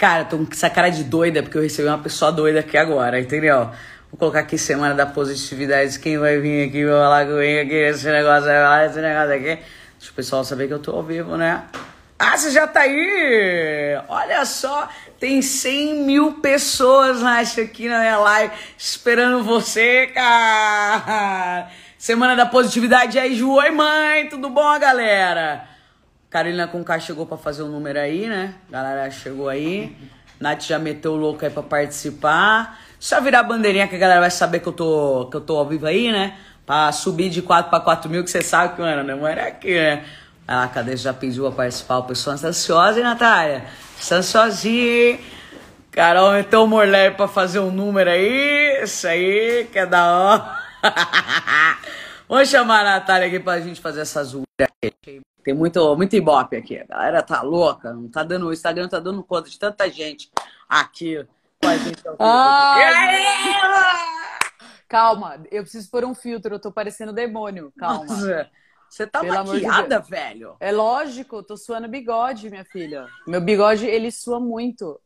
Cara, tô com essa cara de doida porque eu recebi uma pessoa doida aqui agora, entendeu? Vou colocar aqui Semana da Positividade. Quem vai vir aqui vai falar comigo aqui, esse negócio, esse negócio aqui. Deixa o pessoal saber que eu tô ao vivo, né? Ah, você já tá aí! Olha só, tem 100 mil pessoas acho, aqui na minha live esperando você, cara! Semana da Positividade aí, Ju. Oi, mãe! Tudo bom, galera? Carolina Conká chegou pra fazer o um número aí, né? Galera chegou aí. Nath já meteu o louco aí pra participar. Só virar a bandeirinha que a galera vai saber que eu tô, que eu tô ao vivo aí, né? Pra subir de 4 pra 4 mil, que você sabe que, mano, não era aqui, né? Ah, cadê? Já pediu a participar. O pessoal está ansiosa, hein, Natália? Está ansiosinha? Carol meteu o Morlé pra fazer um número aí. Isso aí, que é da hora. Vamos chamar a Natália aqui pra gente fazer essa zoeira. Tem muito, muito ibope aqui. A galera tá louca. Não tá dando, o Instagram tá dando conta de tanta gente aqui com a gente. Calma, eu preciso pôr um filtro. Eu tô parecendo demônio. Calma. Nossa, você tá Pelo maquiada, de velho? É lógico, tô suando bigode, minha filha. Meu bigode, ele sua muito.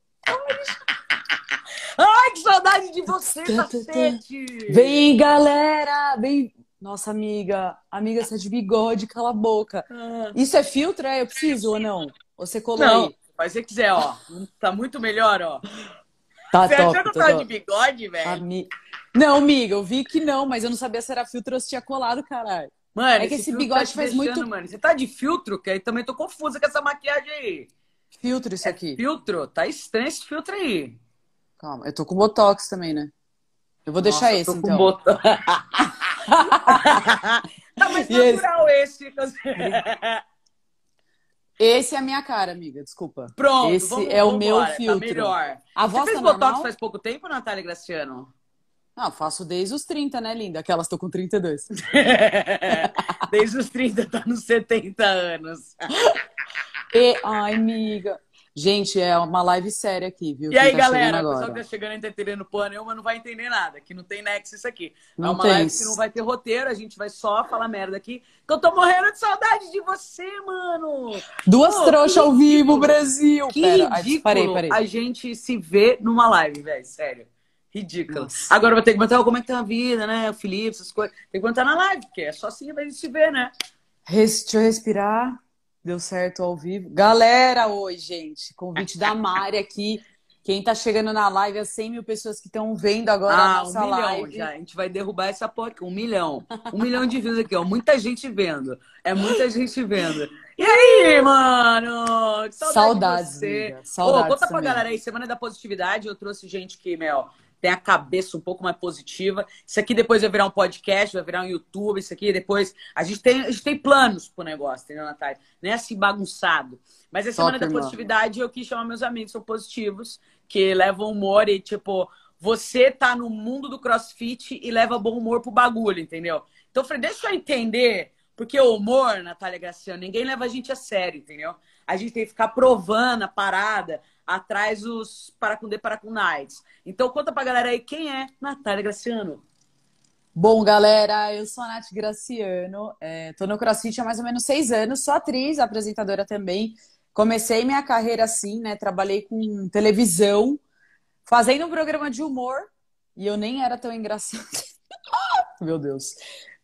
Ai, que saudade de você, cacete! Vem, galera! Vem, nossa, amiga, amiga, você é de bigode, cala a boca. Ah. Isso é filtro, é? Eu preciso ou não? Você colou não, aí? Mas se quiser, ó. Tá muito melhor, ó. Tá você top, achou que eu tava de bigode, velho? Ami... Não, amiga, eu vi que não, mas eu não sabia se era filtro ou se tinha colado, caralho. Mano, é que esse, esse bigode tá faz deixando, muito. Mano. Você tá de filtro? Que aí também tô confusa com essa maquiagem aí. Filtro, isso é aqui. Filtro? Tá estranho esse filtro aí. Calma, eu tô com botox também, né? Eu vou deixar Nossa, esse, tô então. Botox. tá mais natural esse. esse. Esse é a minha cara, amiga, desculpa. Pronto, Esse vamos, é vamos o meu embora, tá filtro. Tá melhor. A voz Você fez tá botox normal? faz pouco tempo, Natália Graciano? Não, faço desde os 30, né, linda? Aquelas tô com 32. desde os 30, tá nos 70 anos. E, ai, amiga. Gente, é uma live séria aqui, viu? E aí, tá galera, o pessoal que tá chegando não tá entendendo porra nenhuma não vai entender nada, que não tem nexo isso aqui. Não é uma live isso. que não vai ter roteiro, a gente vai só falar merda aqui, que eu tô morrendo de saudade de você, mano! Duas Pô, trouxas ao vivo, Brasil! Que Pera, ridículo parei, parei. a gente se vê numa live, velho, sério. Ridículo. Nossa. Agora vou ter que perguntar como é que tá a vida, né? O Felipe, essas coisas. Tem que perguntar na live, porque é só assim a gente se vê, né? Deixa eu respirar. Deu certo ao vivo. Galera, oi, gente. Convite da Mari aqui. Quem tá chegando na live é 100 mil pessoas que estão vendo agora ah, a nossa um milhão live. Já. A gente vai derrubar essa porra aqui. Um milhão. Um milhão de views aqui, ó. Muita gente vendo. É muita gente vendo. E aí, mano? Saudade Saudades, de você. Saudades Ô, conta também. pra galera aí. Semana da Positividade, eu trouxe gente que, meu, tem a cabeça um pouco mais positiva. Isso aqui depois vai virar um podcast, vai virar um YouTube, isso aqui depois. A gente tem, a gente tem planos pro negócio, entendeu, Natália? Não é assim bagunçado. Mas a semana Top, da positividade eu quis chamar meus amigos, são positivos, que levam humor e, tipo, você tá no mundo do crossfit e leva bom humor pro bagulho, entendeu? Então eu falei, deixa eu entender, porque o humor, Natália Graciano, ninguém leva a gente a sério, entendeu? A gente tem que ficar provando a parada atrás os Paracundê Paracunais. Então conta pra galera aí quem é Natália Graciano. Bom, galera, eu sou a Nath Graciano, é, tô no CrossFit há mais ou menos seis anos, sou atriz, apresentadora também. Comecei minha carreira assim, né? Trabalhei com televisão, fazendo um programa de humor, e eu nem era tão engraçada. Meu Deus.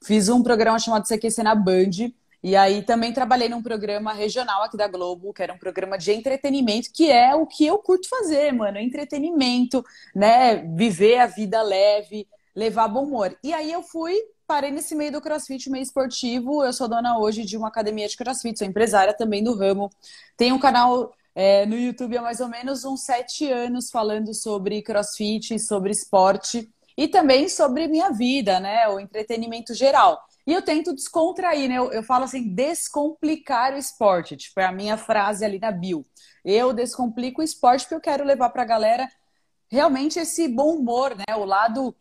Fiz um programa chamado CQC na Band, e aí também trabalhei num programa regional aqui da Globo, que era um programa de entretenimento, que é o que eu curto fazer, mano. Entretenimento, né? Viver a vida leve, levar bom humor. E aí eu fui, parei nesse meio do crossfit, meio esportivo. Eu sou dona hoje de uma academia de crossfit, sou empresária também do ramo. Tenho um canal é, no YouTube há mais ou menos uns sete anos falando sobre crossfit, sobre esporte e também sobre minha vida, né? O entretenimento geral. E eu tento descontrair, né? Eu, eu, falo assim, descomplicar o esporte. Tipo, é a minha frase ali na bio. Eu descomplico o esporte porque eu quero levar pra galera realmente esse bom humor, né? O lado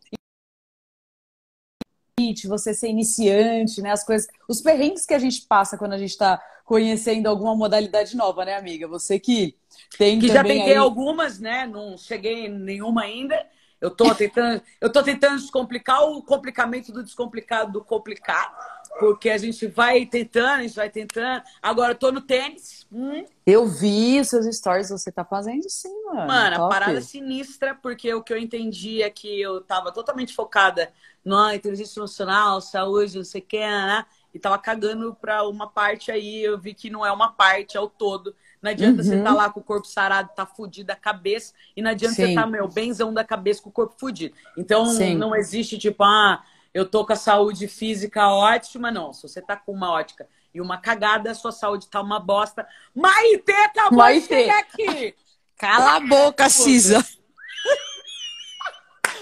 você ser iniciante, né? As coisas, os perrengues que a gente passa quando a gente está conhecendo alguma modalidade nova, né, amiga? Você que tem que já tentei aí... algumas, né? Não cheguei em nenhuma ainda. Eu tô tentando, eu tô tentando descomplicar o complicamento do descomplicado do complicado. Porque a gente vai tentando, a gente vai tentando. Agora eu tô no tênis. Hum. Eu vi os seus stories, você tá fazendo sim, mano. Mano, Top. a parada sinistra, porque o que eu entendi é que eu tava totalmente focada na inteligência emocional, saúde, não sei o que, né? E tava cagando pra uma parte aí, eu vi que não é uma parte, é o todo. Não adianta uhum. você tá lá com o corpo sarado, tá fudido a cabeça, e não adianta Sim. você tá, meu, benzão da cabeça com o corpo fudido. Então, Sim. não existe, tipo, ah, eu tô com a saúde física ótima, não. Se você tá com uma ótica e uma cagada, a sua saúde tá uma bosta. Maite, acabou Maite. de chegar aqui! Cala a boca, Cisa!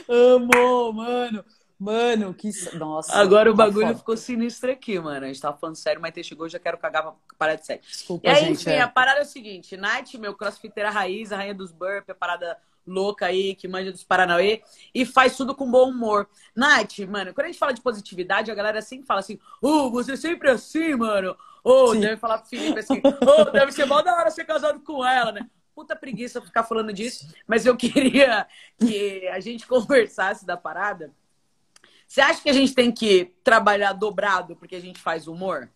Amo, mano! Mano, que. Nossa. Agora o tá bagulho ficou sinistro aqui, mano. A gente tava falando sério, mas chegou já quero cagar pra parar de sério. Desculpa, e aí, gente, enfim, é. a parada é o seguinte: Night, meu crossfiteira raiz, a rainha dos burp, a parada louca aí, que manja dos Paranauê, e faz tudo com bom humor. Night, mano, quando a gente fala de positividade, a galera sempre fala assim: Ô, oh, você é sempre assim, mano. Ô, oh, deve falar pro Felipe assim: Ô, oh, deve ser mal da hora ser casado com ela, né? Puta preguiça ficar falando disso, mas eu queria que a gente conversasse da parada você acha que a gente tem que trabalhar dobrado porque a gente faz humor?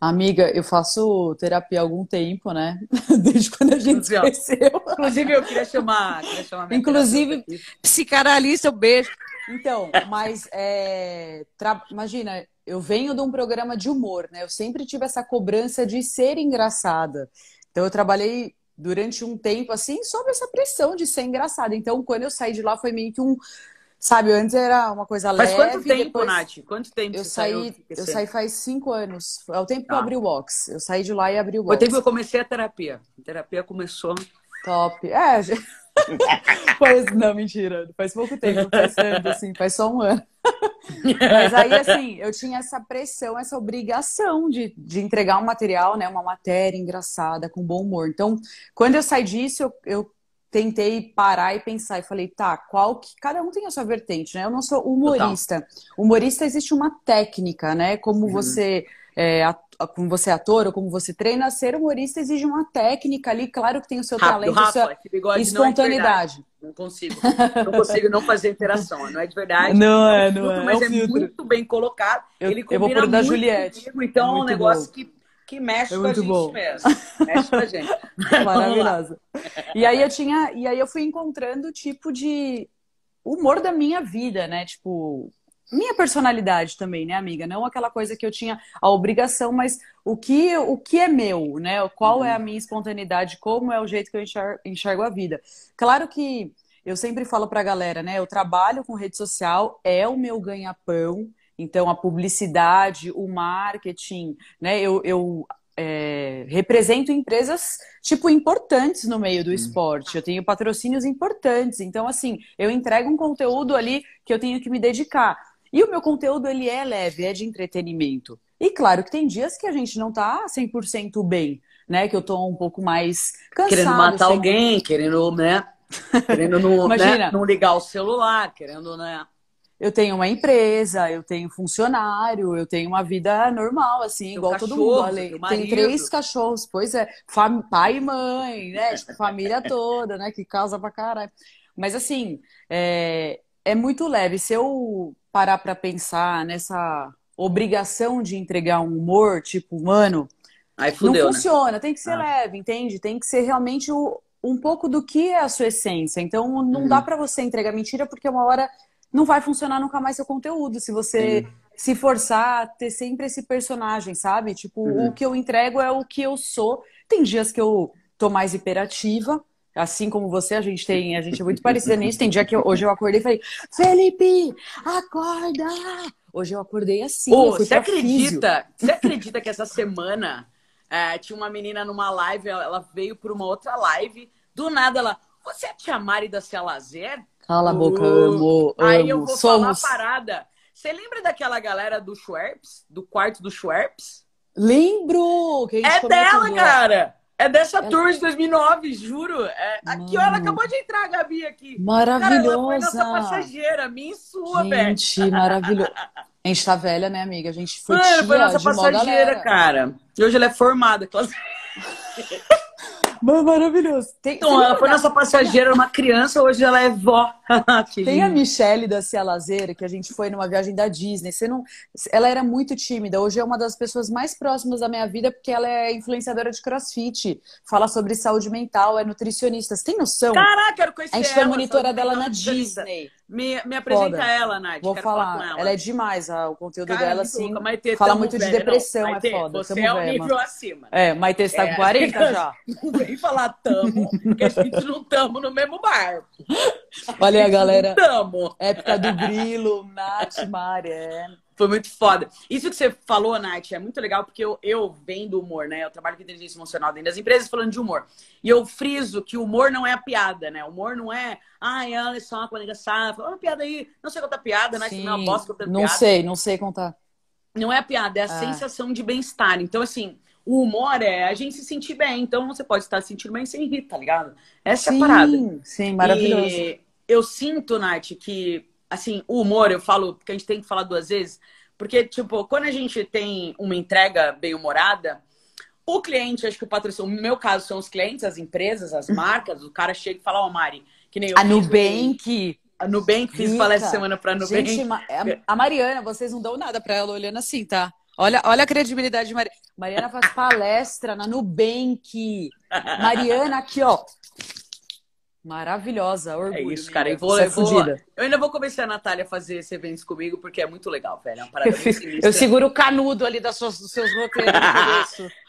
Amiga, eu faço terapia há algum tempo, né? Desde quando a gente se conheceu. Inclusive, eu queria chamar. Queria chamar Inclusive, psicanalista, eu beijo. Então, mas é, tra... imagina, eu venho de um programa de humor, né? Eu sempre tive essa cobrança de ser engraçada. Então, eu trabalhei durante um tempo assim, sob essa pressão de ser engraçada. Então, quando eu saí de lá, foi meio que um Sabe, antes era uma coisa leve. Faz quanto tempo. Nath? Quanto tempo eu saí, saiu? Eu saí faz cinco anos. É o tempo que eu ah. abri o box. Eu saí de lá e abri o box. O tempo que eu comecei a terapia. A terapia começou. Top. É, faz... não, mentira. Faz pouco tempo, tanto, assim, faz só um ano. Mas aí, assim, eu tinha essa pressão, essa obrigação de, de entregar um material, né? Uma matéria engraçada, com bom humor. Então, quando eu saí disso, eu, eu tentei parar e pensar e falei, tá, qual que. Cada um tem a sua vertente, né? Eu não sou humorista. Total. Humorista existe uma técnica, né? Como uhum. você. É, como você é ator ou como você treina, ser humorista exige uma técnica ali, claro que tem o seu Rápido, talento, Rafa, sua espontaneidade. Não, é não, consigo, não consigo não fazer interação, não é de verdade. Não é, não é. Mas é, um é muito bem colocado. Eu, Ele eu vou por da Juliette. Comigo, então é um negócio bom. que que mexe é com a gente bom. mesmo. Mexe com a gente. Maravilhosa. E aí eu tinha, e aí eu fui encontrando o tipo de humor da minha vida, né? Tipo, minha personalidade também, né, amiga? Não aquela coisa que eu tinha a obrigação, mas o que, o que é meu, né? Qual uhum. é a minha espontaneidade, como é o jeito que eu enxergo, enxergo a vida. Claro que eu sempre falo pra galera, né? Eu trabalho com rede social, é o meu ganha-pão. Então, a publicidade, o marketing, né? Eu, eu é, represento empresas, tipo, importantes no meio do esporte. Eu tenho patrocínios importantes. Então, assim, eu entrego um conteúdo ali que eu tenho que me dedicar. E o meu conteúdo, ele é leve, é de entretenimento. E claro que tem dias que a gente não tá 100% bem, né? Que eu tô um pouco mais cansado. Querendo matar alguém, querendo, né? Querendo não, Imagina, né? não ligar o celular, querendo, né? Eu tenho uma empresa, eu tenho funcionário, eu tenho uma vida normal, assim, tem igual todo mundo. Ale... Tem três cachorros, pois é, fam... pai e mãe, né? Tipo, família toda, né? Que causa pra caralho. Mas assim, é, é muito leve. Se eu parar pra pensar nessa obrigação de entregar um humor, tipo, mano, fudeu, não né? funciona, né? tem que ser ah. leve, entende? Tem que ser realmente o, um pouco do que é a sua essência. Então não uhum. dá para você entregar mentira porque uma hora não vai funcionar nunca mais seu conteúdo. Se você Sim. se forçar a ter sempre esse personagem, sabe? Tipo, uhum. o que eu entrego é o que eu sou. Tem dias que eu tô mais hiperativa, assim como você, a gente tem, a gente é muito parecida nisso. Tem dia que eu, hoje eu acordei e falei, Felipe, acorda! Hoje eu acordei assim. Oh, você acredita? Você acredita que essa semana é, tinha uma menina numa live, ela veio por uma outra live, do nada ela, você é a tia Mari da Cia Lazer? Cala a boca, amo, amo. Aí eu vou Somos... falar parada. Você lembra daquela galera do Schwerps? Do quarto do Schwerps? Lembro! é dela, cara! É dessa ela... tour de 2009, juro. É... Aqui, ó, ela acabou de entrar, a Gabi, aqui. Maravilhosa! Cara, ela foi nossa passageira, minha e sua, velho. Gente, maravilhoso. A gente tá velha, né, amiga? A gente foi Mano, tia foi nossa passageira, cara. E hoje ela é formada. Maravilhoso. Tem, então, ela foi nossa passageira, uma criança, hoje ela é vó. Tem a Michelle da Cia Lazer, que a gente foi numa viagem da Disney. Você não... Ela era muito tímida. Hoje é uma das pessoas mais próximas da minha vida, porque ela é influenciadora de crossfit. Fala sobre saúde mental, é nutricionista. Você tem noção? Caraca, quero conhecer A gente foi monitora dela na Disney. Me, me apresenta Foda. ela, Nath. Vou falar. Ela. ela. é demais, o conteúdo Cara, dela, assim. Maitê, fala muito de depressão, não, Maitê, é foda. Você é um nível acima. É, Maitê, você tá é, com 40 já. Não vem falar tamo, porque a gente não tamo no mesmo barco. Olha aí, galera. Tamo. Época do Grilo, Nath, Maré. Foi muito foda. Isso que você falou, Nath, é muito legal porque eu, eu venho do humor, né? Eu trabalho com inteligência emocional dentro das empresas falando de humor. E eu friso que o humor não é a piada, né? O humor não é, ai, olha só uma colega safa, uma piada aí, não sei contar piada, né? Sim, não posso contar não piada. Não sei, não sei contar. Não é a piada, é a ah. sensação de bem-estar. Então, assim, o humor é a gente se sentir bem. Então, você pode estar se sentindo bem sem rir, tá ligado? Essa sim, é a parada. Sim, maravilhoso. E eu sinto, Nath, que assim, o humor, eu falo, porque a gente tem que falar duas vezes, porque, tipo, quando a gente tem uma entrega bem humorada, o cliente, acho que o patrocínio, no meu caso, são os clientes, as empresas, as marcas, o cara chega e fala, ó, oh, Mari, que nem eu. A Nubank. A Nubank, fiz palestra semana pra Nubank. Gente, a Mariana, vocês não dão nada pra ela olhando assim, tá? Olha, olha a credibilidade de Mariana. Mariana faz palestra na Nubank. Mariana aqui, ó. Maravilhosa, orgulho. É isso, cara. Eu, vou, eu, vou, eu ainda vou convencer a Natália a fazer esse evento comigo, porque é muito legal, velho. É uma parada eu, seguro o canudo ali das suas, dos seus roteiros.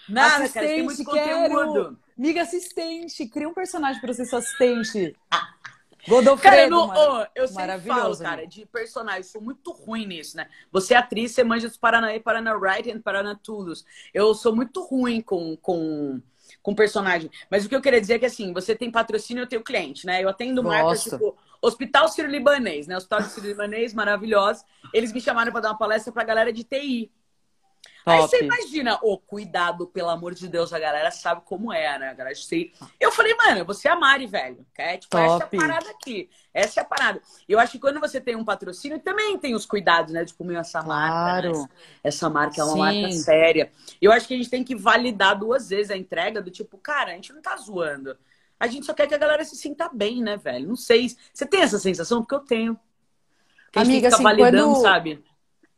Nada, assistente, cara, tem muito conteúdo. Quero. Miga assistente, cria um personagem para ser seu assistente. Godofredo, cara, no, oh, eu sempre falo, cara, né? de personagem, sou muito ruim nisso, né? Você é atriz, você manja dos Paranaí, Paraná Right and Paraná Tudos. Eu sou muito ruim com, com com personagem. Mas o que eu queria dizer é que, assim, você tem patrocínio, eu tenho cliente, né? Eu atendo marcas, tipo, Hospital Sírio-Libanês, né? Hospital Sírio-Libanês, maravilhoso. Eles me chamaram para dar uma palestra pra galera de TI. Top. Aí você imagina, ô, oh, cuidado, pelo amor de Deus, a galera sabe como é, né? A galera sei. Eu falei, mano, você é a Mari, velho. É, tipo, Top. essa é a parada aqui. Essa é a parada. Eu acho que quando você tem um patrocínio, também tem os cuidados, né? Tipo, meu, essa marca. Né? Essa marca é uma Sim. marca séria. Eu acho que a gente tem que validar duas vezes a entrega do tipo, cara, a gente não tá zoando. A gente só quer que a galera se sinta bem, né, velho? Não sei. Você tem essa sensação? Porque eu tenho. Que a gente Amiga, tem que assim, validando, quando... sabe?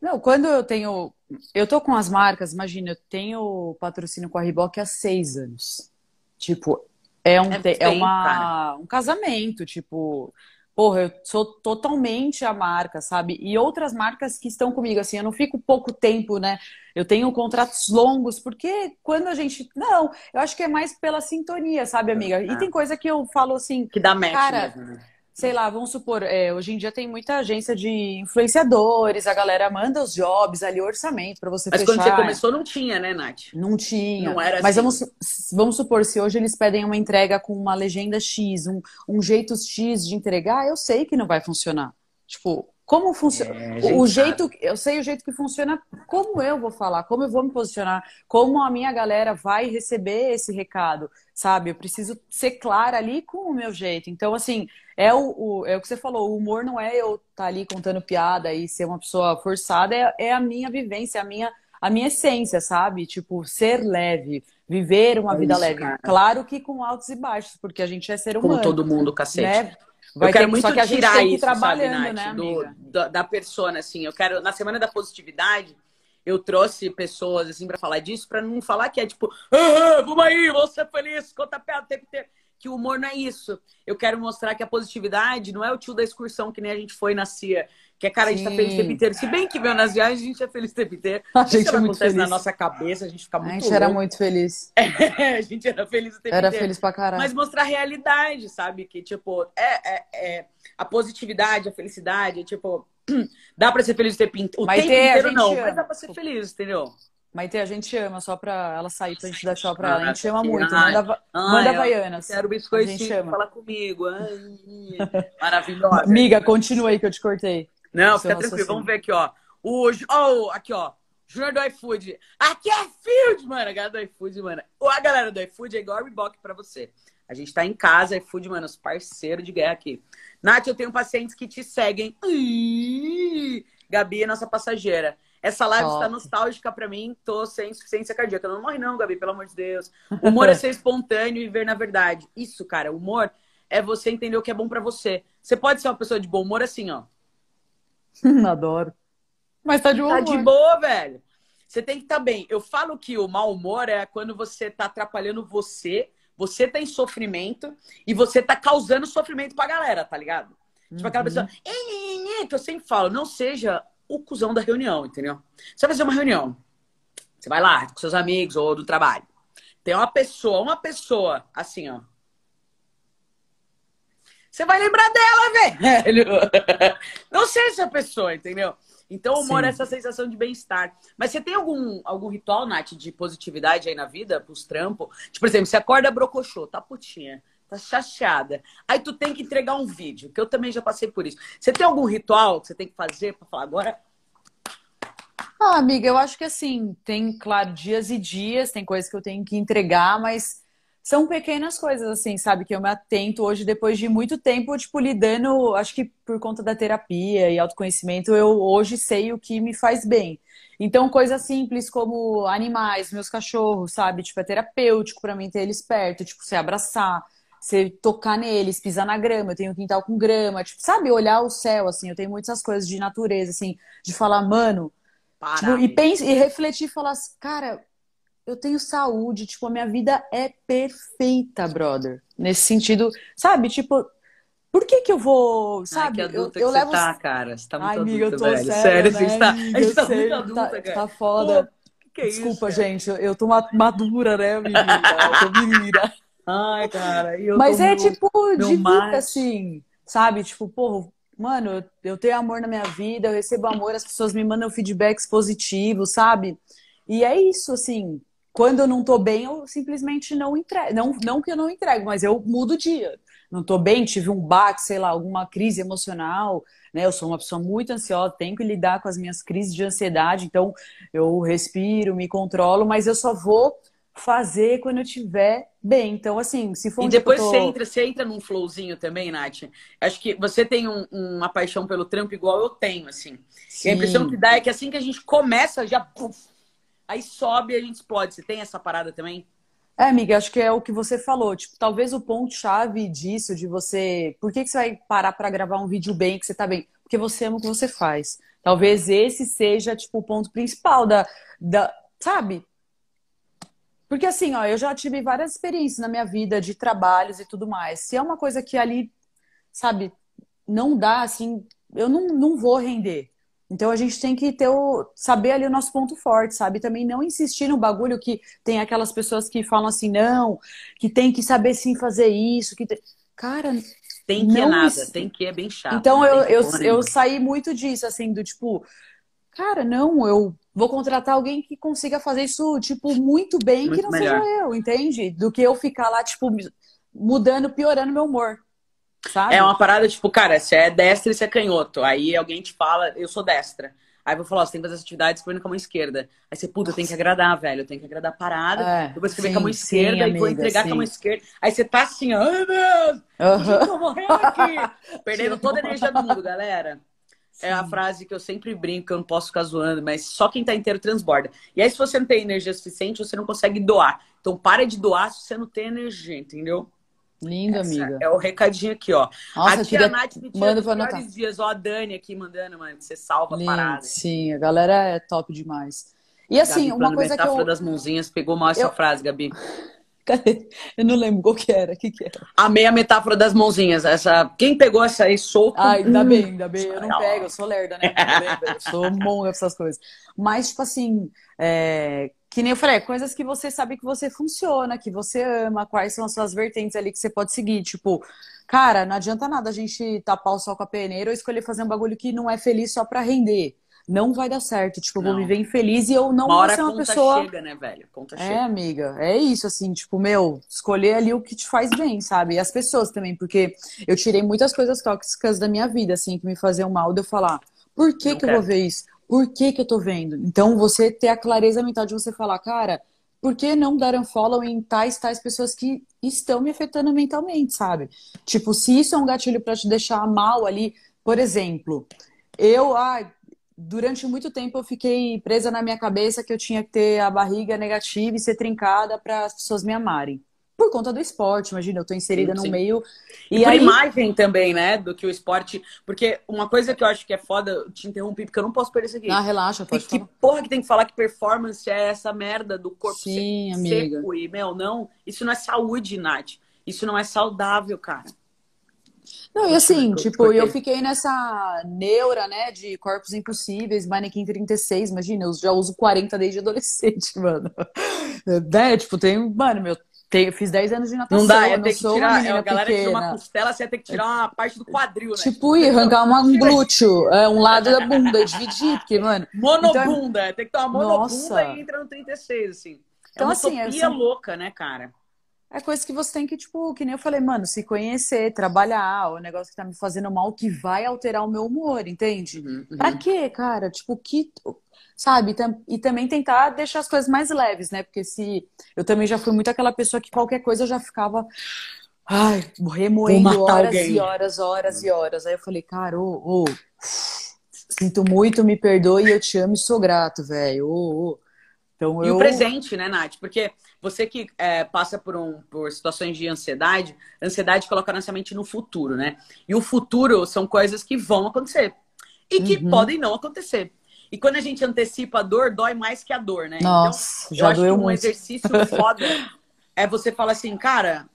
Não, quando eu tenho eu tô com as marcas, imagina, eu tenho patrocínio com a Reebok há seis anos. Tipo, é um, é, bem, é uma, um casamento, tipo, porra, eu sou totalmente a marca, sabe? E outras marcas que estão comigo, assim, eu não fico pouco tempo, né? Eu tenho contratos longos, porque quando a gente. Não, eu acho que é mais pela sintonia, sabe, amiga? E é. tem coisa que eu falo assim. Que dá match cara, mesmo, né? Sei lá, vamos supor, é, hoje em dia tem muita agência de influenciadores, a galera manda os jobs ali, orçamento para você Mas fechar. quando você começou não tinha, né, Nath? Não tinha. Não era Mas assim. vamos, vamos supor, se hoje eles pedem uma entrega com uma legenda X, um, um jeito X de entregar, eu sei que não vai funcionar. Tipo, como funciona? É, o jeito, eu sei o jeito que funciona, como eu vou falar, como eu vou me posicionar, como a minha galera vai receber esse recado, sabe? Eu preciso ser clara ali com o meu jeito. Então, assim, é o, o é o que você falou, o humor não é eu estar tá ali contando piada e ser uma pessoa forçada, é, é a minha vivência, a minha, a minha essência, sabe? Tipo, ser leve, viver uma é vida isso, leve. Cara. Claro que com altos e baixos, porque a gente é ser humano. Como todo mundo, cacete. Né? Vai eu quero ter, muito que tirar isso, sabe, Nath, né, do, da persona, assim. Eu quero, na Semana da Positividade, eu trouxe pessoas, assim, para falar disso, para não falar que é tipo, ah, vamos aí, vamos ser felizes, conta pé o tempo inteiro que o humor não é isso. Eu quero mostrar que a positividade não é o tio da excursão que nem a gente foi na CIA. Que é, cara, a gente tá feliz o tempo inteiro. Se bem que veio nas viagens, a gente é feliz o tempo inteiro. A gente é muito feliz. na nossa cabeça, a gente fica muito A gente louco. era muito feliz. É, a gente era feliz o tempo era inteiro. Era feliz pra caralho. Mas mostrar a realidade, sabe? Que, tipo, é, é, é a positividade, a felicidade, tipo, dá pra ser feliz o tempo, o mas tempo inteiro, não. Ama. Mas dá pra ser feliz, entendeu? Maite, a gente ama, só pra ela sair pra gente dar tchau pra ela. A gente ama muito. Manda, ai, manda Havaianas. Quero biscoitinho falar comigo. Ai, maravilhosa. Amiga, continua aí que eu te cortei. Não, fica tranquilo. Vamos ver aqui, ó. O, oh, aqui, ó. Júnior do iFood. Aqui é Field, mano. A galera do iFood, mano. A galera do iFood é igual a Reebok pra você. A gente tá em casa, iFood, mano, os parceiros de guerra aqui. Nath, eu tenho pacientes que te seguem. Ih, Gabi é nossa passageira Essa live está nostálgica para mim, tô sem insuficiência cardíaca. Não morre não, Gabi, pelo amor de Deus. O humor é ser espontâneo e ver na verdade. Isso, cara, humor é você entender o que é bom para você. Você pode ser uma pessoa de bom humor assim, ó. Adoro. Mas tá de bom tá humor. Tá de boa, velho. Você tem que estar tá bem. Eu falo que o mau humor é quando você tá atrapalhando você, você tá em sofrimento e você tá causando sofrimento pra galera, tá ligado? Uhum. Tipo aquela uhum. pessoa, que eu sempre falo, não seja o cuzão da reunião, entendeu? Você vai fazer uma reunião, você vai lá com seus amigos ou do trabalho. Tem uma pessoa, uma pessoa, assim, ó. Você vai lembrar dela, velho. Não seja essa pessoa, entendeu? Então, o humor Sim. é essa sensação de bem-estar. Mas você tem algum, algum ritual, Nath, de positividade aí na vida, pros trampos? Tipo, por exemplo, você acorda brocochô, tá putinha, tá chateada. Aí tu tem que entregar um vídeo, que eu também já passei por isso. Você tem algum ritual que você tem que fazer pra falar agora? Ah, amiga, eu acho que assim, tem, claro, dias e dias, tem coisas que eu tenho que entregar, mas são pequenas coisas, assim, sabe? Que eu me atento hoje, depois de muito tempo, tipo, lidando, acho que por conta da terapia e autoconhecimento, eu hoje sei o que me faz bem. Então, coisas simples como animais, meus cachorros, sabe? Tipo, é terapêutico para mim ter eles perto, tipo, você abraçar, você tocar neles, pisar na grama, eu tenho um quintal com grama, tipo, sabe? Olhar o céu, assim, eu tenho muitas coisas de natureza, assim, de falar, mano. Tipo, e, pense, e refletir e falar, cara, eu tenho saúde, tipo, a minha vida é perfeita, brother. Nesse sentido, sabe? Tipo, por que que eu vou, sabe? Ai, que adulta eu, eu que levo... você tá, cara. Você tá muito Ai, adulta, amiga, eu tô velho. Sério, né, você está... amiga, a gente tá muito adulta, tá, cara. Tá foda. Pô, que é Desculpa, isso, gente, eu, eu tô madura, né, menina? Eu tô menina. Ai, cara. Eu Mas é meu, tipo de vida, mate. assim, sabe? Tipo, pô, mano, eu tenho amor na minha vida, eu recebo amor, as pessoas me mandam feedbacks positivos, sabe? E é isso, assim, quando eu não tô bem, eu simplesmente não entrego. Não, não que eu não entrego, mas eu mudo o dia. Não tô bem, tive um baque, sei lá, alguma crise emocional, né? Eu sou uma pessoa muito ansiosa, tenho que lidar com as minhas crises de ansiedade, então eu respiro, me controlo, mas eu só vou fazer quando eu estiver bem. Então, assim, se for um E depois tô... você entra, você entra num flowzinho também, Nath. Acho que você tem um, uma paixão pelo trampo igual eu tenho, assim. E a impressão que dá é que assim que a gente começa, já puf, aí sobe e a gente explode. Você tem essa parada também? É, amiga, acho que é o que você falou. Tipo, talvez o ponto-chave disso, de você. Por que, que você vai parar para gravar um vídeo bem, que você tá bem? Porque você ama o que você faz. Talvez esse seja, tipo, o ponto principal da. da sabe? Porque assim, ó, eu já tive várias experiências na minha vida de trabalhos e tudo mais. Se é uma coisa que ali, sabe, não dá, assim, eu não, não vou render. Então a gente tem que ter o, saber ali o nosso ponto forte, sabe? Também não insistir no bagulho que tem aquelas pessoas que falam assim, não, que tem que saber sim fazer isso, que tem... cara, tem que é nada, tem que é bem chato. Então eu, eu, eu saí muito disso, assim, do tipo, cara, não, eu vou contratar alguém que consiga fazer isso, tipo, muito bem, muito que não melhor. seja eu, entende? Do que eu ficar lá, tipo, mudando, piorando meu humor. Sabe? É uma parada, tipo, cara, você é destra e você é canhoto. Aí alguém te fala, eu sou destra. Aí eu vou falar, você tem que fazer as atividades escrevendo com a mão esquerda. Aí você, puta, eu tenho que agradar, velho. Eu tenho que agradar a parada. É, depois escrever com a mão esquerda sim, e amiga, vou entregar sim. com a mão esquerda. Aí você tá assim, ó, ai meu Deus, uhum. tô morrendo aqui. Perdendo toda a energia do mundo, galera. Sim. É a frase que eu sempre brinco, que eu não posso ficar zoando, mas só quem tá inteiro transborda. E aí, se você não tem energia suficiente, você não consegue doar. Então, para de doar se você não tem energia, entendeu? Linda, Essa amiga. É o recadinho aqui, ó. Nossa, a tia Nath me manda pra anotar. dias, ó, a Dani aqui mandando, mano, você salva Lindo, a parada. Sim, a galera é top demais. E assim, Gabi, uma coisa que eu... das mãozinhas, pegou mal essa eu... frase, Gabi. Cadê? Eu não lembro qual que era, que que era? Amei a metáfora das mãozinhas. Essa... Quem pegou essa aí solto? Ah, ainda hum. bem, ainda bem. Eu não pego, eu sou lerda, né? Eu sou monga essas coisas. Mas, tipo assim, é... que nem eu falei, coisas que você sabe que você funciona, que você ama, quais são as suas vertentes ali que você pode seguir. Tipo, cara, não adianta nada a gente tapar o sol com a peneira ou escolher fazer um bagulho que não é feliz só pra render não vai dar certo. Tipo, eu vou viver infeliz e eu não uma vou ser uma conta pessoa. chega, né, velho? Conta é, chega. amiga, é isso, assim, tipo, meu, escolher ali o que te faz bem, sabe? E as pessoas também, porque eu tirei muitas coisas tóxicas da minha vida, assim, que me faziam mal, de eu falar, por que, que eu vou ver isso? Por que, que eu tô vendo? Então, você ter a clareza mental de você falar, cara, por que não dar um follow em tais, tais pessoas que estão me afetando mentalmente, sabe? Tipo, se isso é um gatilho para te deixar mal ali, por exemplo, eu, ai, durante muito tempo eu fiquei presa na minha cabeça que eu tinha que ter a barriga negativa e ser trincada para as pessoas me amarem. Por conta do esporte, imagina, eu tô inserida sim, sim. no meio. E, e por aí... imagem também, né? Do que o esporte. Porque uma coisa que eu acho que é foda, eu te interrompi, porque eu não posso perder isso aqui. Ah, relaxa, pode Que porra que tem que falar que performance é essa merda do corpo sim, seco amiga. e, meu, não. Isso não é saúde, Nath. Isso não é saudável, cara. Não, e assim, tipo, eu fiquei nessa neura, né, de corpos impossíveis, manequim 36, imagina, eu já uso 40 desde adolescente, mano. né, tipo, tem, mano, meu, tem, fiz 10 anos de natação. Não dá, ia ter que tirar, é, a galera pequena. tira uma costela, você ia ter que tirar uma parte do quadril, né? Tipo, ir arrancar uma, um glúteo, é, um lado da bunda, dividir, porque, mano... Monobunda, então, tem que ter uma monobunda nossa. e entra no 36, assim. Então, é uma assim, é assim, louca, né, cara? É coisa que você tem que, tipo, que nem eu falei, mano, se conhecer, trabalhar, o negócio que tá me fazendo mal, que vai alterar o meu humor, entende? Uhum, uhum. Pra quê, cara? Tipo, que. Sabe? E também tentar deixar as coisas mais leves, né? Porque se. Eu também já fui muito aquela pessoa que qualquer coisa eu já ficava. Ai, remoendo horas alguém. e horas, horas e horas. Aí eu falei, cara, ô, ô. Sinto muito, me perdoe, eu te amo e sou grato, velho. Ô, ô. Então, e eu... o presente, né, Nath? Porque você que é, passa por, um, por situações de ansiedade, ansiedade coloca nossa mente no futuro, né? E o futuro são coisas que vão acontecer e que uhum. podem não acontecer. E quando a gente antecipa a dor, dói mais que a dor, né? Nossa, então, já eu acho que um muito. exercício foda é você falar assim, cara,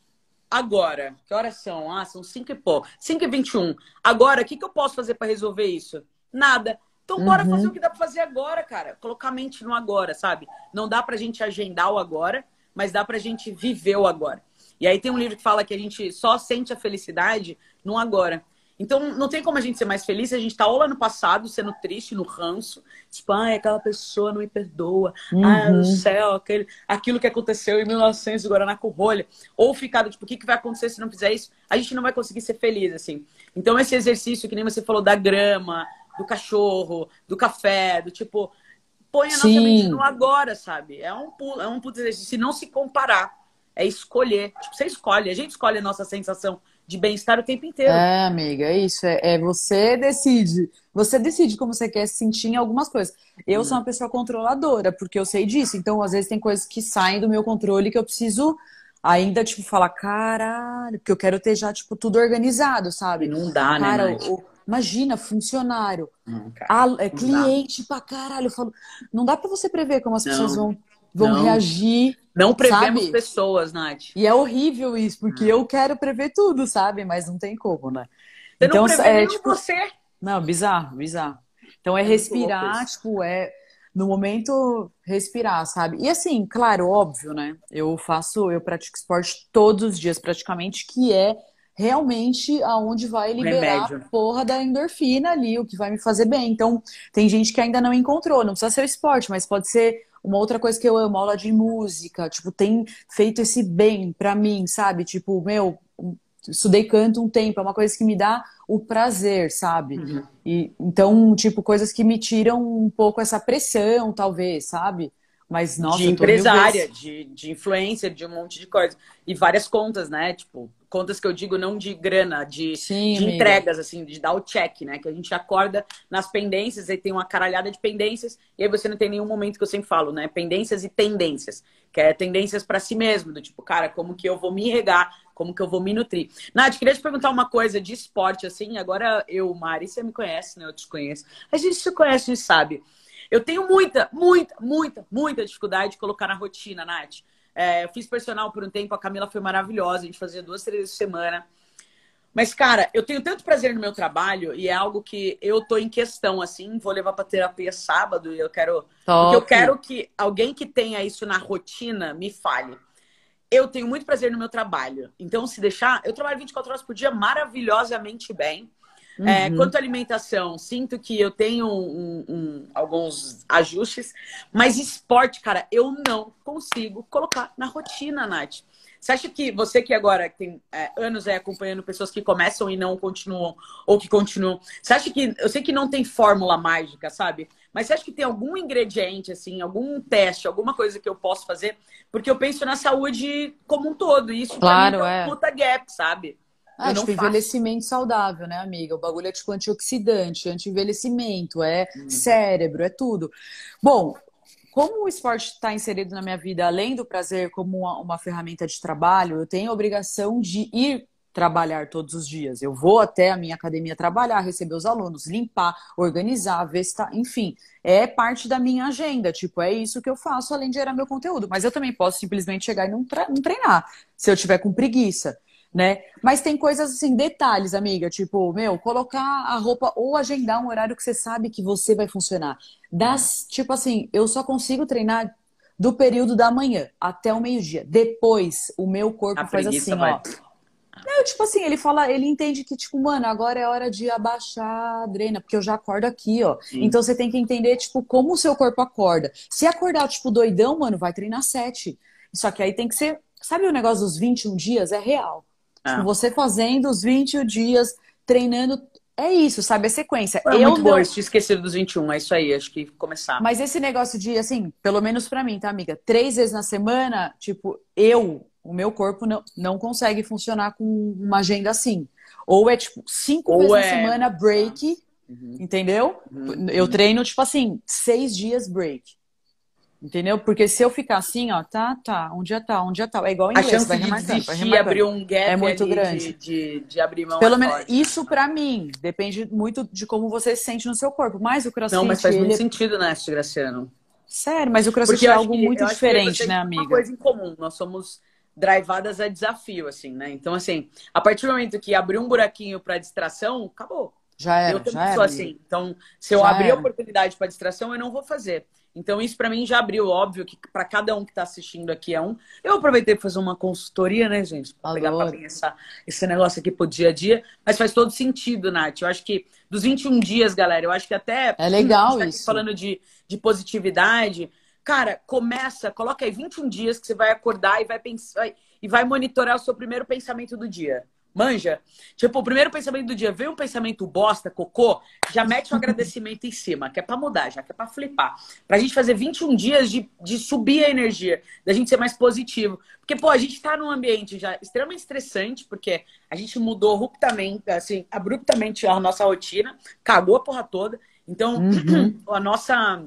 agora, que horas são? Ah, são 5 e pouco. 5 e 21. Agora, o que, que eu posso fazer para resolver isso? Nada. Então, bora uhum. fazer o que dá pra fazer agora, cara. Colocar a mente no agora, sabe? Não dá pra gente agendar o agora, mas dá pra gente viver o agora. E aí tem um livro que fala que a gente só sente a felicidade no agora. Então, não tem como a gente ser mais feliz se a gente tá ou lá no passado, sendo triste, no ranço. Tipo, ai, aquela pessoa não me perdoa. Uhum. Ai, no céu, aquele, aquilo que aconteceu em 1900 Guaraná com rolha. Ou ficar, tipo, o que, que vai acontecer se não fizer isso? A gente não vai conseguir ser feliz, assim. Então, esse exercício, que nem você falou, da grama, do cachorro, do café, do tipo, põe a nossa Sim. mente no agora, sabe? É um, é um puto exercício. Se não se comparar, é escolher. Tipo, você escolhe, a gente escolhe a nossa sensação de bem-estar o tempo inteiro. É, amiga, é isso. É, é, você decide. Você decide como você quer se sentir em algumas coisas. Eu hum. sou uma pessoa controladora, porque eu sei disso. Então, às vezes, tem coisas que saem do meu controle que eu preciso ainda, tipo, falar, caralho, porque eu quero ter já, tipo, tudo organizado, sabe? Não dá, né, Cara, né? O, Imagina, funcionário, cara, a, é, cliente dá. pra caralho. Eu falo, não dá para você prever como as não, pessoas vão, vão não. reagir. Não prevemos sabe? pessoas, Nath. E é horrível isso, porque hum. eu quero prever tudo, sabe? Mas não tem como, né? Você então, não é tipo você. Não, bizarro, bizarro. Então é, é respirar, tipo, é no momento respirar, sabe? E assim, claro, óbvio, né? Eu faço, eu pratico esporte todos os dias praticamente, que é realmente aonde vai liberar Remédio. a porra da endorfina ali, o que vai me fazer bem. Então, tem gente que ainda não encontrou, não precisa ser o esporte, mas pode ser uma outra coisa que eu amo, aula de música, tipo, tem feito esse bem para mim, sabe? Tipo, meu, estudei canto um tempo, é uma coisa que me dá o prazer, sabe? Uhum. E então, tipo, coisas que me tiram um pouco essa pressão, talvez, sabe? Mas, nossa, de empresária, de, de influência, de um monte de coisa. E várias contas, né? Tipo, contas que eu digo não de grana, de, Sim, de entregas, assim, de dar o check, né? Que a gente acorda nas pendências e tem uma caralhada de pendências, e aí você não tem nenhum momento que eu sempre falo, né? Pendências e tendências, que é tendências para si mesmo, do tipo, cara, como que eu vou me regar, como que eu vou me nutrir. Nath, queria te perguntar uma coisa de esporte, assim, agora eu, Mari, você me conhece, né? Eu te conheço. A gente se conhece e sabe. Eu tenho muita, muita, muita, muita dificuldade de colocar na rotina, Nath. É, eu fiz personal por um tempo, a Camila foi maravilhosa, a gente fazia duas, três vezes por semana. Mas, cara, eu tenho tanto prazer no meu trabalho e é algo que eu tô em questão, assim, vou levar pra terapia sábado e eu quero. Porque eu quero que alguém que tenha isso na rotina me fale. Eu tenho muito prazer no meu trabalho. Então, se deixar, eu trabalho 24 horas por dia maravilhosamente bem. É, uhum. É, quanto à alimentação, sinto que eu tenho um, um, alguns ajustes, mas esporte, cara, eu não consigo colocar na rotina, Nath. Você acha que você que agora tem é, anos aí acompanhando pessoas que começam e não continuam, ou que continuam, você acha que. Eu sei que não tem fórmula mágica, sabe? Mas você acha que tem algum ingrediente, assim, algum teste, alguma coisa que eu posso fazer? Porque eu penso na saúde como um todo, e isso claro, é um puta gap, sabe? Ah, tipo, envelhecimento saudável, né, amiga? O bagulho é tipo antioxidante, anti-envelhecimento, é hum. cérebro, é tudo. Bom, como o esporte está inserido na minha vida, além do prazer como uma, uma, ferramenta de trabalho, eu tenho a obrigação de ir trabalhar todos os dias. Eu vou até a minha academia trabalhar, receber os alunos, limpar, organizar, ver se tá, enfim, é parte da minha agenda. Tipo, é isso que eu faço além de gerar meu conteúdo. Mas eu também posso simplesmente chegar e não, não treinar, se eu tiver com preguiça. Né? Mas tem coisas assim, detalhes, amiga, tipo, meu, colocar a roupa ou agendar um horário que você sabe que você vai funcionar. Das, tipo assim, eu só consigo treinar do período da manhã até o meio-dia. Depois, o meu corpo a faz assim, vai. ó não, tipo assim, ele fala, ele entende que, tipo, mano, agora é hora de abaixar a drena, porque eu já acordo aqui, ó. Sim. Então você tem que entender, tipo, como o seu corpo acorda. Se acordar, tipo, doidão, mano, vai treinar sete. Só que aí tem que ser. Sabe o negócio dos 21 dias? É real. Ah. Tipo, você fazendo os 21 dias, treinando. É isso, sabe? A sequência. É eu muito não... bom, tinha esquecido dos 21, é isso aí, acho que começar. Mas esse negócio de, assim, pelo menos para mim, tá, amiga? Três vezes na semana, tipo, eu o meu corpo não, não consegue funcionar com uma agenda assim. Ou é tipo cinco Ou vezes é... na semana break, uhum. entendeu? Uhum. Eu treino, tipo assim, seis dias break. Entendeu? Porque se eu ficar assim, ó, tá, tá, um dia tá, um dia tá. É igual em inglês, a chance vai vai remarcando. abrir um gap é muito grande. De, de, de, abrir mão. Pelo menos isso para mim depende muito de como você se sente no seu corpo. Mas o CrossFit Não, mas faz muito sentido, né, Graciano? Sério, mas o CrossFit é algo que, muito diferente, né, amiga? Uma coisa em comum. Nós somos drivadas a desafio, assim, né? Então, assim, a partir do momento que abrir um buraquinho para distração, acabou. Já era, eu já era. assim. Então, se eu já abrir era. oportunidade para distração, eu não vou fazer. Então, isso para mim já abriu, óbvio, que para cada um que está assistindo aqui é um. Eu aproveitei para fazer uma consultoria, né, gente? Para pegar para mim essa, esse negócio aqui pro dia a dia. Mas faz todo sentido, Nath. Eu acho que dos 21 dias, galera, eu acho que até. É legal tá isso. Falando de, de positividade, Cara, começa, coloca aí 21 dias que você vai acordar e vai pensar e vai monitorar o seu primeiro pensamento do dia. Manja? Tipo, o primeiro pensamento do dia, veio um pensamento bosta, cocô, já mete um agradecimento em cima, que é pra mudar, já que é pra flipar. Pra gente fazer 21 dias de, de subir a energia, da gente ser mais positivo. Porque, pô, a gente tá num ambiente já extremamente estressante, porque a gente mudou abruptamente, assim, abruptamente a nossa rotina, cagou a porra toda. Então, uhum. a nossa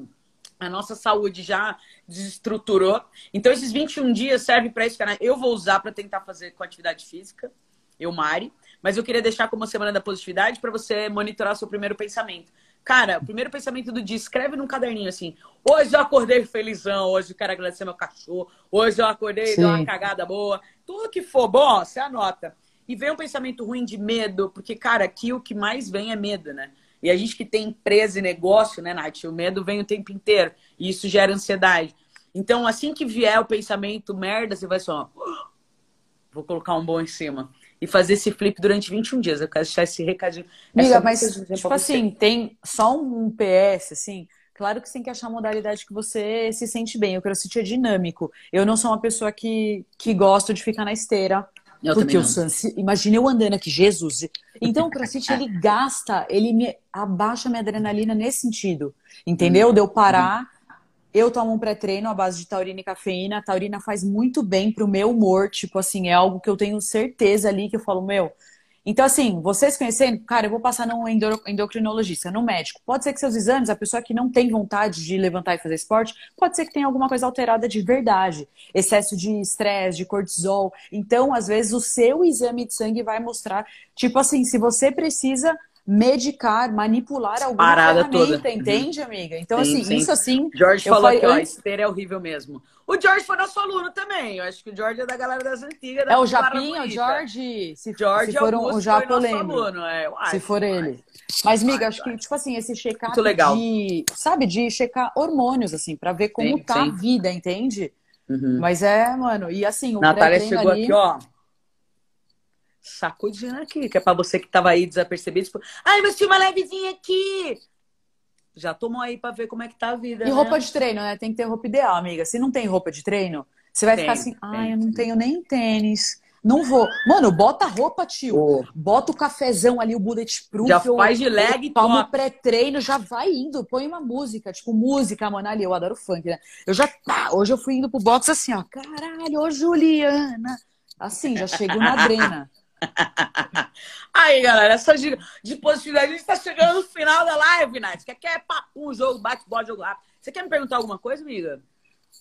a nossa saúde já desestruturou. Então, esses 21 dias servem para isso, cara. Eu vou usar para tentar fazer com atividade física, eu, Mari. Mas eu queria deixar como semana da positividade para você monitorar o seu primeiro pensamento. Cara, o primeiro pensamento do dia, escreve num caderninho assim. Hoje eu acordei felizão, hoje eu quero agradecer meu cachorro, hoje eu acordei e dei uma cagada boa. Tudo que for bom, você anota. E vem um pensamento ruim de medo, porque, cara, aqui o que mais vem é medo, né? E a gente que tem empresa e negócio, né, Nath? O medo vem o tempo inteiro. E isso gera ansiedade. Então, assim que vier o pensamento merda, você vai só. Vou colocar um bom em cima. E fazer esse flip durante 21 dias. Eu quero deixar esse recadinho. Amiga, mas, tipo assim, tem só um PS, assim. Claro que você tem que achar a modalidade que você se sente bem. O crossfit é dinâmico. Eu não sou uma pessoa que, que gosto de ficar na esteira eu Porque o Sansi, imagina eu andando aqui, Jesus. Então o CrossFit ele gasta, ele me abaixa minha adrenalina nesse sentido. Entendeu? Uhum. De eu parar, eu tomo um pré-treino à base de taurina e cafeína. A taurina faz muito bem pro meu humor, tipo assim, é algo que eu tenho certeza ali que eu falo, meu, então, assim, vocês conhecendo, cara, eu vou passar num endocrinologista, no médico. Pode ser que seus exames, a pessoa que não tem vontade de levantar e fazer esporte, pode ser que tenha alguma coisa alterada de verdade. Excesso de estresse, de cortisol. Então, às vezes, o seu exame de sangue vai mostrar, tipo assim, se você precisa medicar, manipular alguma Parada ferramenta, toda. entende, uhum. amiga? Então, sim, assim, sim. isso assim. Jorge falou falei, que ó, esteira é horrível mesmo. O George foi nosso aluno também. Eu acho que o George é da galera das antigas. Da é o Japinha, o George. Se, George se for um, o Japo, Aluno, é, se for ele. Mas, amiga, acho que, tipo assim, esse check-up de. Sabe, de checar hormônios, assim, pra ver como sim, tá sim. a vida, entende? Uhum. Mas é, mano, e assim, o Natália chegou ali... aqui, ó sacudindo aqui, que é para você que tava aí desapercebido, tipo, ai, mas tinha uma levezinha aqui. Já tomou aí para ver como é que tá a vida. E né? roupa de treino, né? Tem que ter roupa ideal, amiga. Se não tem roupa de treino, você vai tem, ficar assim, ai, eu não tenho nem tênis. Não vou. Mano, bota a roupa, tio. Oh. Bota o cafezão ali, o bulletproof. Já faz de leg Toma o pré-treino, já vai indo. Põe uma música, tipo música, mano. Ali, eu adoro funk, né? Eu já, tá, hoje eu fui indo pro box assim, ó. Caralho, ô Juliana. Assim, já chego na drena. Aí, galera, essa de, de positividade, a gente tá chegando no final da live, Nath. Quer, quer papo, jogo, bate-bola, jogo rápido. Você quer me perguntar alguma coisa, amiga?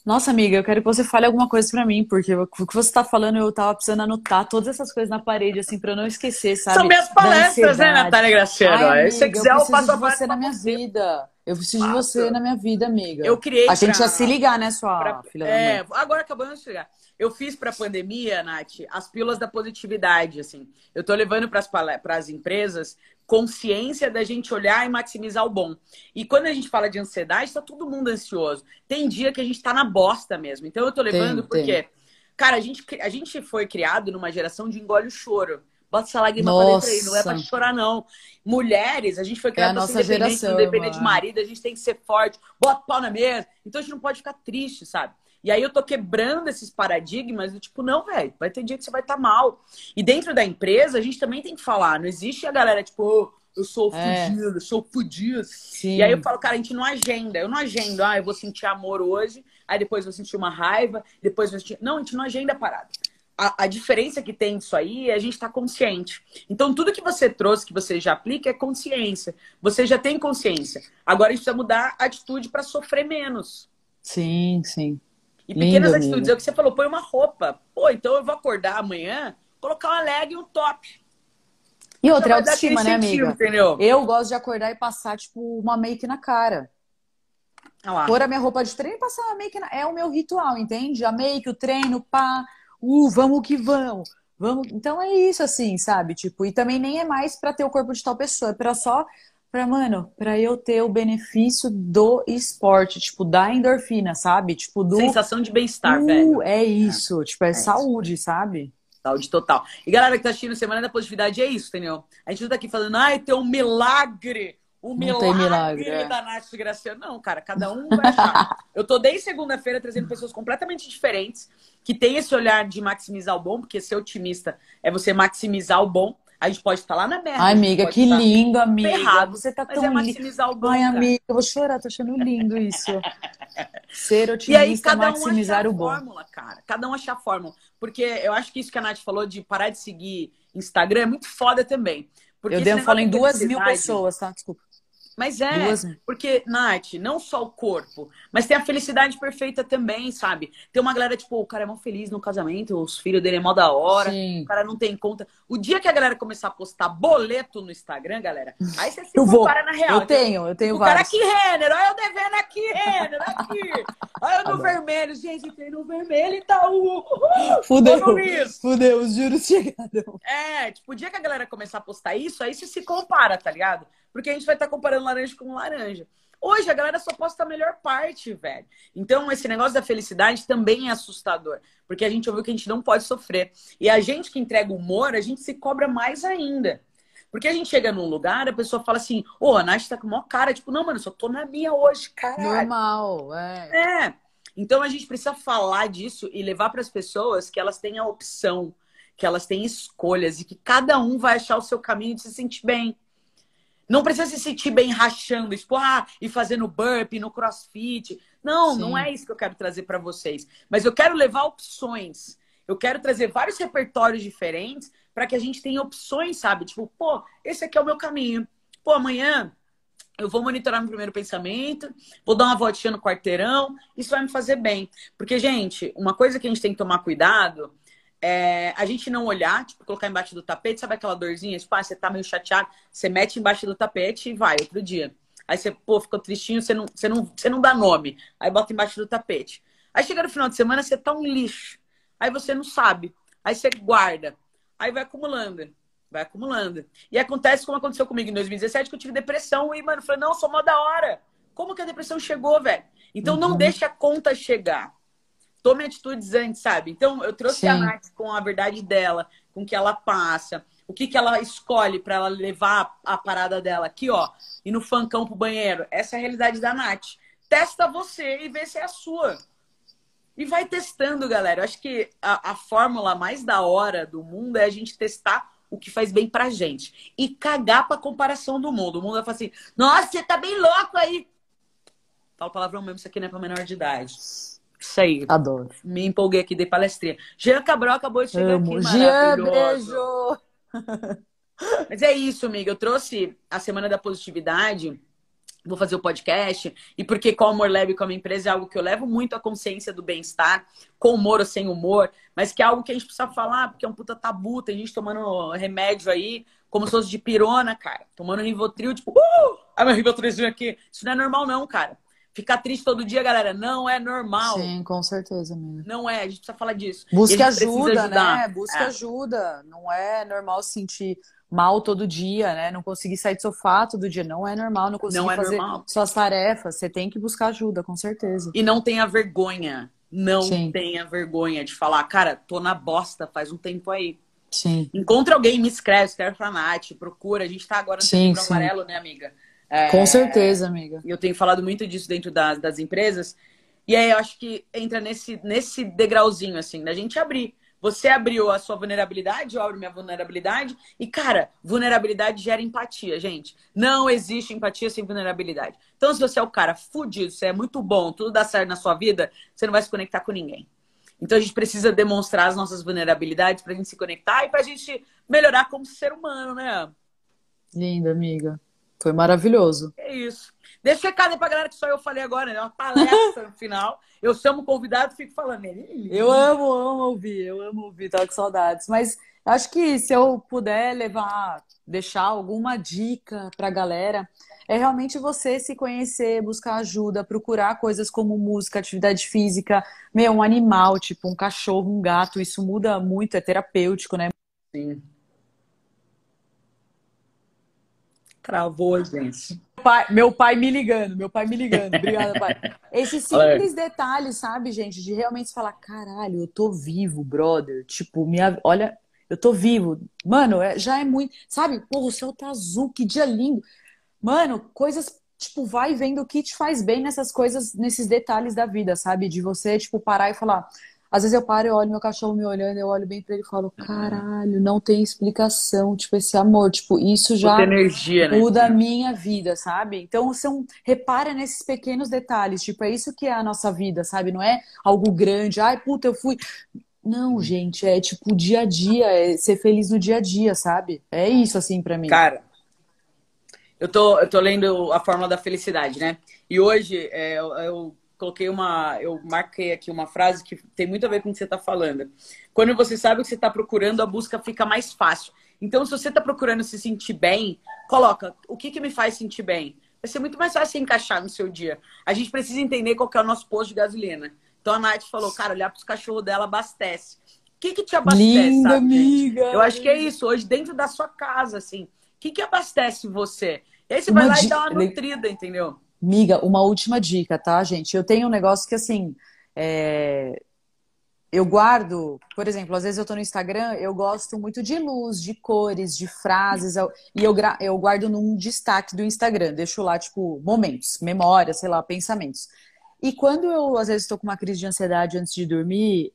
Nossa, amiga, eu quero que você fale alguma coisa pra mim, porque o que você tá falando, eu tava precisando anotar todas essas coisas na parede, assim, pra eu não esquecer, sabe? São minhas palestras, né, Natália Graciano? Ai, amiga, Se quiser, eu eu preciso passo a de você na minha vida. Eu preciso de você na minha vida, amiga. Eu criei A gente pra- ia se ligar, né, sua Pra- filha da é, agora acabamos de chegar. Eu fiz pra pandemia, Nath, as pílulas da positividade, assim. Eu tô levando pras pale- pras empresas consciência da gente olhar e maximizar o bom. E quando a gente fala de ansiedade, tá todo mundo ansioso. Tem dia que a gente tá na bosta mesmo. Então eu tô levando Tem, porque, cara, a gente, a gente foi criado numa geração de engole o choro. Bota essa lágrima pra dentro aí, não é pra Nossa. chorar, não. Mulheres, a gente foi É a criado pra ser nossa independente, geração, não depender de marido, a gente tem que ser forte, bota pau na mesa. Então a gente não pode ficar triste, sabe? E aí eu tô quebrando esses paradigmas do tipo, não, velho, vai ter dia que você vai estar mal. E dentro da empresa, a gente também tem que falar. Não existe a galera, tipo, "Ô, eu sou É. fudido, eu sou fudido. Sim. E aí eu falo, cara, a gente não agenda. Eu não agendo, ah, eu vou sentir amor hoje, aí depois vou sentir uma raiva, depois vou sentir. Não, a gente não agenda a parada. A, a diferença que tem disso aí é a gente estar consciente. Então, tudo que você trouxe, que você já aplica, é consciência. Você já tem consciência. Agora a gente precisa mudar a atitude para sofrer menos. Sim, sim. E Lindo, pequenas amiga. atitudes. É o que você falou, põe uma roupa. Pô, então eu vou acordar amanhã, colocar uma leg e um top. E outra, é autoestima, né, amiga? Entendeu? Eu gosto de acordar e passar, tipo, uma make na cara. Lá. Pôr a minha roupa de treino e passar uma make na... É o meu ritual, entende? A make, o treino, pá. Uh, vamos que vamos. Vamos. Então é isso, assim, sabe? Tipo, e também nem é mais pra ter o corpo de tal pessoa, é pra só. Pra, mano, pra eu ter o benefício do esporte, tipo, da endorfina, sabe? Tipo, do. Sensação de bem-estar, Uh, velho. É isso, tipo, é, isso. saúde, sabe? Saúde total. E galera que tá assistindo Semana da Positividade, é isso, entendeu? A gente não tá aqui falando, ai, tem um milagre. O Não milagre, tem milagre, é. da Nath Graciano. Não, cara, cada um vai achar. Eu tô desde segunda-feira trazendo pessoas completamente diferentes, que têm esse olhar de maximizar o bom, porque ser otimista é você maximizar o bom. A gente pode estar lá na merda. Ai, amiga, que lindo, amiga. ferrado, Você tá Mas tão é maximizar o bom. Ai, amiga, eu vou chorar, tô achando lindo isso. Ser E aí, otimista, cada um maximizar o bom. fórmula, cara. Cada um achar a fórmula. Porque eu acho que isso que a Nath falou de parar de seguir Instagram é muito foda também. Porque Eu um negócio falo em duas mil pessoas, tá? Desculpa. Mas é, Duas mil. porque, Nath, não só o corpo, mas tem a felicidade perfeita também, sabe? Tem uma galera, tipo, o cara é mó feliz no casamento, os filhos dele é mó da hora, Sim. o cara não tem conta. O dia que a galera começar a postar boleto no Instagram, galera, aí você se Eu vou. compara na real. Eu tenho, eu tenho o cara vários. aqui, Renner, olha eu devendo aqui, Renner, aqui. Olha eu no Adoro. vermelho, gente, entrei no vermelho e tá o. Fudeu, fudeu, os juros chegaram. É, tipo, o dia que a galera começar a postar isso, aí você se compara, tá ligado? Porque a gente vai estar comparando laranja com laranja. Hoje a galera só posta a melhor parte, velho. Então, esse negócio da felicidade também é assustador. Porque a gente ouviu que a gente não pode sofrer. E a gente que entrega humor, a gente se cobra mais ainda. Porque a gente chega num lugar, a pessoa fala assim, ô, a Nath tá com maior cara. Tipo, não, mano, eu só tô na minha hoje, caralho. Normal, é. É. Então a gente precisa falar disso e levar para as pessoas que elas têm a opção, que elas têm escolhas e que cada um vai achar o seu caminho de se sentir bem. Não precisa se sentir bem rachando, tipo, ah, e fazendo burpee no crossfit. Não, Sim. não é isso que eu quero trazer para vocês. Mas eu quero levar opções. Eu quero trazer vários repertórios diferentes para que a gente tenha opções, sabe? Tipo, pô, esse aqui é o meu caminho. Pô, amanhã eu vou monitorar meu primeiro pensamento, vou dar uma voltinha no quarteirão, isso vai me fazer bem. Porque, gente, uma coisa que a gente tem que tomar cuidado é a gente não olhar, tipo, colocar embaixo do tapete, sabe aquela dorzinha? Tipo, ah, você tá meio chateado, você mete embaixo do tapete e vai, outro dia. Aí você, pô, ficou tristinho, você não, você não, você não dá nome. Aí bota embaixo do tapete. Aí chega no final de semana, você tá um lixo. Aí você não sabe. Aí você guarda. Aí vai acumulando. Vai acumulando. E acontece como aconteceu comigo em 2017, que eu tive depressão. E, mano, eu falei, não, sou mó da hora. Como que a depressão chegou, velho? Então não Uhum. deixe a conta chegar. Tome atitudes antes, sabe? Então eu trouxe a Sim. Nath com a verdade dela, com o que ela passa, o que, que ela escolhe pra ela levar a parada dela aqui, ó, e no fancão pro banheiro. Essa é a realidade da Nath. Testa você e vê se é a sua. E vai testando, galera. Eu acho que a, a fórmula mais da hora do mundo é a gente testar o que faz bem pra gente. E cagar pra comparação do mundo. O mundo vai falar assim, nossa, você tá bem louco aí. Fala palavrão mesmo, isso aqui não é pra menor de idade. Isso aí. Adoro. Me empolguei aqui, dei palestrinha. Jean Cabral acabou de chegar Amo. aqui, Jean, beijo. Mas é isso, amiga. Eu trouxe a Semana da Positividade vou fazer o podcast, e porque com o Amor Leve como empresa é algo que eu levo muito a consciência do bem-estar, com humor ou sem humor, mas que é algo que a gente precisa falar, porque é um puta tabu, tem gente tomando remédio aí, como se fosse de pirona, cara, tomando Rivotril, tipo, uh! Ah, meu Rivotrilzinho aqui. Isso não é normal não, cara. Ficar triste todo dia, galera, não é normal. Sim, com certeza, amiga. Não é, a gente precisa falar disso. Busca ajuda, né? Busca é. ajuda. Não é normal sentir mal todo dia, né? Não conseguir sair do sofá todo dia. Não é normal, não conseguir não é fazer normal. suas tarefas. Você tem que buscar ajuda, com certeza. E não tenha vergonha. Não Sim. tenha vergonha de falar, cara, tô na bosta faz um tempo aí. Sim. Encontra alguém, me escreve, escreve pra Nath, procura. A gente tá agora no sim, sim. amarelo, né, amiga? É... Com certeza, amiga. E eu tenho falado muito disso dentro das, das empresas. E aí eu acho que entra nesse, nesse degrauzinho, assim, da gente abrir. Você abriu a sua vulnerabilidade, eu abro minha vulnerabilidade. E, cara, vulnerabilidade gera empatia, gente. Não existe empatia sem vulnerabilidade. Então, se você é o cara fudido, você é muito bom, tudo dá certo na sua vida, você não vai se conectar com ninguém. Então, a gente precisa demonstrar as nossas vulnerabilidades pra gente se conectar e pra gente melhorar como ser humano, né? Linda, amiga. Foi maravilhoso. É isso. Deixa recado aí pra galera que só eu falei agora, né? Uma palestra no final. Eu chamo o convidado e fico falando. Eu amo, amo ouvir, eu amo ouvir, tô com saudades. Mas acho que se eu puder levar, deixar alguma dica pra galera, é realmente você se conhecer, buscar ajuda, procurar coisas como música, atividade física, meu, um animal, tipo um cachorro, um gato, isso muda muito, é terapêutico, né? Sim. Travou, gente. Pai, meu pai me ligando, meu pai me ligando. Obrigada, pai. Esses simples detalhes, sabe, gente, de realmente falar, caralho, eu tô vivo, brother. Tipo, minha, olha, eu tô vivo. Mano, é, já é muito. Sabe, porra, o céu tá azul, que dia lindo. Mano, coisas, tipo, vai vendo o que te faz bem nessas coisas, nesses detalhes da vida, sabe? De você, tipo, parar e falar, às vezes eu paro e olho meu cachorro me olhando, eu olho bem pra ele e falo, caralho, não tem explicação, tipo, esse amor, tipo, isso já energia, né? muda a minha vida, sabe? Então, são, repara nesses pequenos detalhes, tipo, é isso que é a nossa vida, sabe? Não é algo grande, ai, puta, eu fui... Não, gente, é tipo dia a dia, é ser feliz no dia a dia, sabe? É isso, assim, para mim. Cara, eu tô, eu tô lendo a Fórmula da Felicidade, né? E hoje é, eu coloquei uma. Eu marquei aqui uma frase que tem muito a ver com o que você está falando. Quando você sabe o que você está procurando, a busca fica mais fácil. Então, se você está procurando se sentir bem, coloca o que, que me faz sentir bem. Vai ser muito mais fácil encaixar no seu dia. A gente precisa entender qual é o nosso posto de gasolina. Então a Nath falou, cara, olhar para os cachorros dela abastece. O que, que te abastece? Linda, sabe, amiga. Eu acho que é isso. Hoje, dentro da sua casa, assim, o que, que abastece você? E aí você uma vai lá e dá uma nutrida, entendeu? Miga, uma última dica, tá, gente? Eu tenho um negócio que, assim, é... eu guardo, por exemplo, às vezes eu tô no Instagram, eu gosto muito de luz, de cores, de frases, e eu, gra... eu guardo num destaque do Instagram, deixo lá, tipo, momentos, memórias, sei lá, pensamentos. E quando eu, às vezes, estou com uma crise de ansiedade antes de dormir,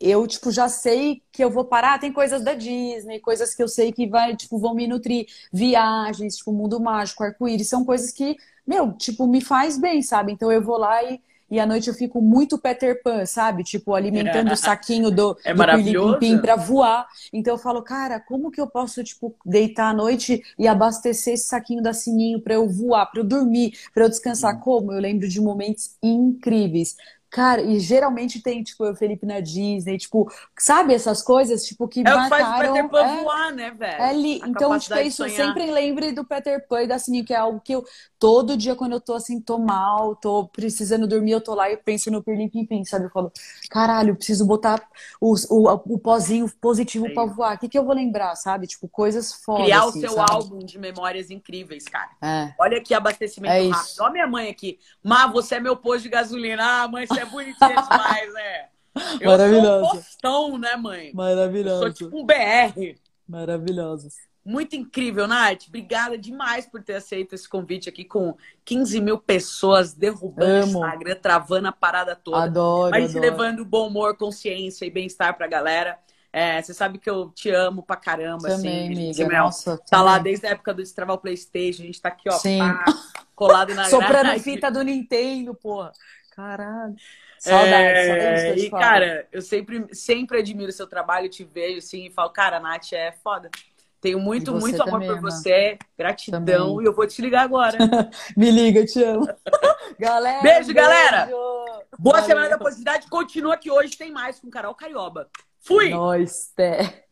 eu, tipo, já sei que eu vou parar. Tem coisas da Disney, coisas que eu sei que vai, tipo, vão me nutrir. Viagens, tipo, mundo mágico, arco-íris, são coisas que meu, tipo, me faz bem, sabe? Então eu vou lá e, e à noite eu fico muito Peter Pan, sabe? Tipo, alimentando o saquinho do, é do Pim pra voar. Então eu falo, cara, como que eu posso, tipo, deitar à noite e abastecer esse saquinho da Sininho pra eu voar, pra eu dormir, pra eu descansar? Hum. Como? Eu lembro de momentos incríveis. Cara, e geralmente tem, tipo, o Felipe na Disney, tipo, sabe essas coisas, tipo, que é marcaram... É o que faz o Peter Pan é, voar, né, velho? É li... Então, tipo, é isso, sempre lembre do Peter Pan e da Sininho, que é algo que eu, todo dia, quando eu tô, assim, tô mal, tô precisando dormir, eu tô lá e penso no Pirlim Pim Pim, sabe? Eu falo, caralho, preciso botar o, o, o pozinho positivo Sim. pra voar. O que que eu vou lembrar, sabe? Tipo, coisas fodas, Criar assim, o seu sabe? álbum de memórias incríveis, cara. É. Olha aqui, abastecimento é rápido. Olha minha mãe aqui. Má, você é meu posto de gasolina. Ah, mãe, você é bonitinha demais, né? Eu Maravilhoso. sou um postão, né, mãe? Maravilhoso. Eu sou tipo um BR. Maravilhosos. Muito incrível, Nath. Obrigada demais por ter aceito esse convite aqui com 15 mil pessoas derrubando Amo. o Instagram, travando a parada toda. Adoro, Mas adoro. levando bom humor, consciência e bem-estar pra galera. É, você sabe que eu te amo pra caramba, Também, assim. amiga. Meu, Nossa, tá também. lá desde a época do Destravar o Playstation. A gente tá aqui, ó, Sim. pá, colado na Soprando grade. fita do Nintendo, porra. Caralho. Saudades, É, eu e, cara, eu sempre, sempre admiro o seu trabalho, te vejo assim e falo, cara, a Nath é foda. Tenho muito, muito amor também, por você. Gratidão. Também. E eu vou te ligar agora. Me liga, te amo. galera. Beijo, beijo. galera. Boa Valeu. semana da positividade. Continua que hoje tem mais com Carol Carioba. Fui! Nós, té.